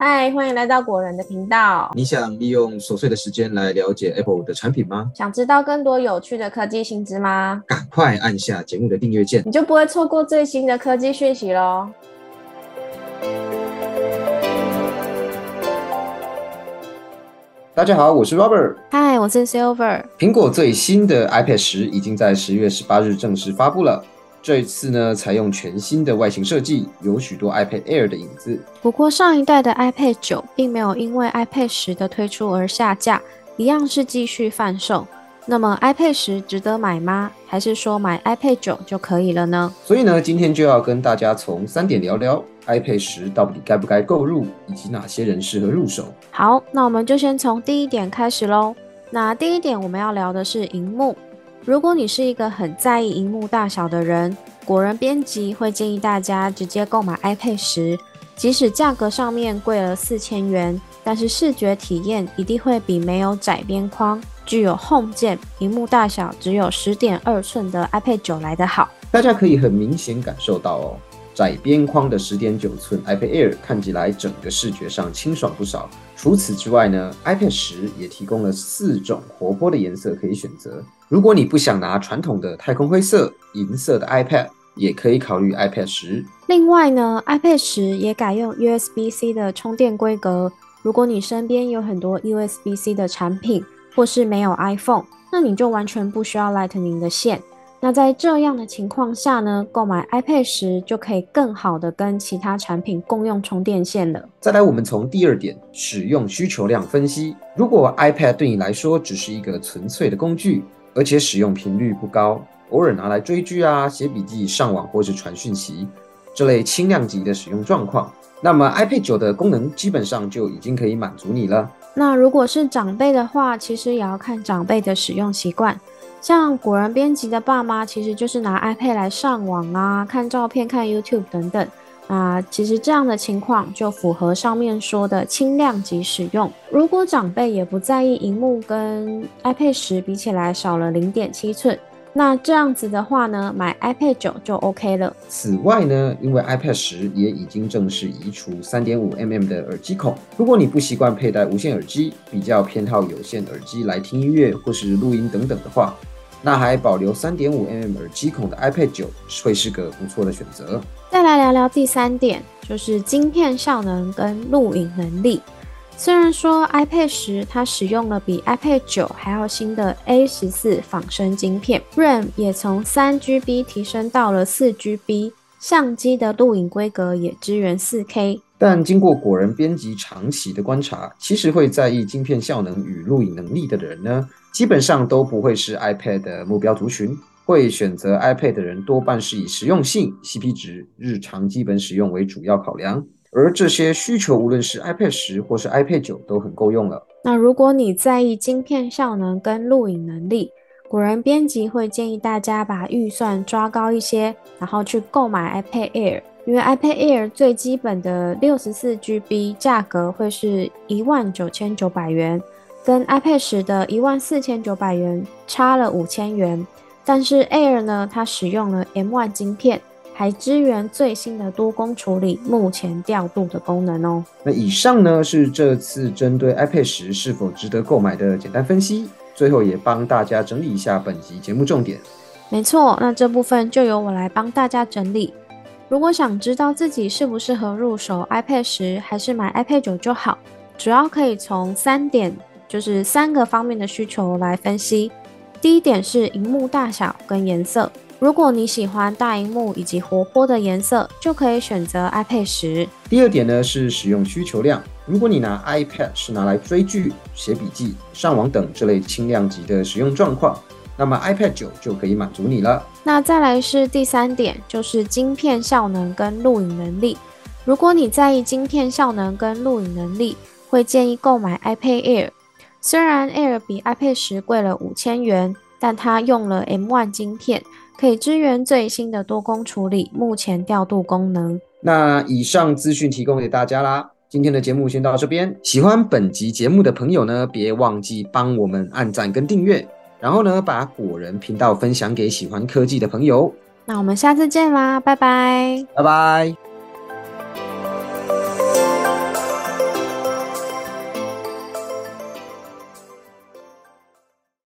嗨，欢迎来到果仁的频道。你想利用琐碎的时间来了解 Apple 的产品吗？想知道更多有趣的科技新知吗？赶快按下节目的订阅键，你就不会错过最新的科技讯息喽。大家好，我是 Robert。嗨，我是 Silver。苹果最新的 iPad 十已经在十月十八日正式发布了。这一次呢，采用全新的外形设计，有许多 iPad Air 的影子。不过上一代的 iPad 九并没有因为 iPad 十的推出而下架，一样是继续贩售。那么 iPad 十值得买吗？还是说买 iPad 九就可以了呢？所以呢，今天就要跟大家从三点聊聊 iPad 十到底该不该购入，以及哪些人适合入手。好，那我们就先从第一点开始喽。那第一点我们要聊的是荧幕。如果你是一个很在意荧幕大小的人，果仁编辑会建议大家直接购买 iPad 十，即使价格上面贵了四千元，但是视觉体验一定会比没有窄边框、具有 Home 键、荧幕大小只有十点二寸的 iPad 九来得好。大家可以很明显感受到哦。窄边框的十点九寸 iPad Air 看起来整个视觉上清爽不少。除此之外呢，iPad 十也提供了四种活泼的颜色可以选择。如果你不想拿传统的太空灰色、银色的 iPad，也可以考虑 iPad 十。另外呢，iPad 十也改用 USB-C 的充电规格。如果你身边有很多 USB-C 的产品，或是没有 iPhone，那你就完全不需要 Lightning 的线。那在这样的情况下呢，购买 iPad 时就可以更好的跟其他产品共用充电线了。再来，我们从第二点使用需求量分析。如果 iPad 对你来说只是一个纯粹的工具，而且使用频率不高，偶尔拿来追剧啊、写笔记、上网或是传讯息这类轻量级的使用状况，那么 iPad 九的功能基本上就已经可以满足你了。那如果是长辈的话，其实也要看长辈的使用习惯。像果仁编辑的爸妈，其实就是拿 iPad 来上网啊、看照片、看 YouTube 等等啊。其实这样的情况就符合上面说的轻量级使用。如果长辈也不在意荧幕跟 iPad 十比起来少了零点七寸，那这样子的话呢，买 iPad 九就 OK 了。此外呢，因为 iPad 十也已经正式移除三点五 mm 的耳机孔，如果你不习惯佩戴无线耳机，比较偏好有线耳机来听音乐或是录音等等的话。那还保留三点五 mm 耳机孔的 iPad 九会是个不错的选择。再来聊聊第三点，就是晶片效能跟录影能力。虽然说 iPad 十它使用了比 iPad 九还要新的 A 十四仿生晶片，RAM 也从三 GB 提升到了四 GB，相机的录影规格也支援四 K。但经过果仁编辑长期的观察，其实会在意晶片效能与录影能力的人呢，基本上都不会是 iPad 的目标族群。会选择 iPad 的人多半是以实用性、CP 值、日常基本使用为主要考量，而这些需求无论是 iPad 十或是 iPad 九都很够用了。那如果你在意晶片效能跟录影能力，果仁编辑会建议大家把预算抓高一些，然后去购买 iPad Air。因为 iPad Air 最基本的六十四 GB 价格会是一万九千九百元，跟 iPad 十的一万四千九百元差了五千元。但是 Air 呢，它使用了 M1 晶片，还支援最新的多工处理、目前调度的功能哦。那以上呢是这次针对 iPad 十是否值得购买的简单分析，最后也帮大家整理一下本集节目重点。没错，那这部分就由我来帮大家整理。如果想知道自己适不适合入手 iPad 十，还是买 iPad 九就好，主要可以从三点，就是三个方面的需求来分析。第一点是荧幕大小跟颜色，如果你喜欢大荧幕以及活泼的颜色，就可以选择 iPad 十。第二点呢是使用需求量，如果你拿 iPad 是拿来追剧、写笔记、上网等这类轻量级的使用状况。那么 iPad 九就可以满足你了。那再来是第三点，就是晶片效能跟录影能力。如果你在意晶片效能跟录影能力，会建议购买 iPad Air。虽然 Air 比 iPad 十贵了五千元，但它用了 M1 晶片，可以支援最新的多工处理、目前调度功能。那以上资讯提供给大家啦。今天的节目先到这边。喜欢本集节目的朋友呢，别忘记帮我们按赞跟订阅。然后呢，把果仁频道分享给喜欢科技的朋友。那我们下次见啦，拜拜，拜拜。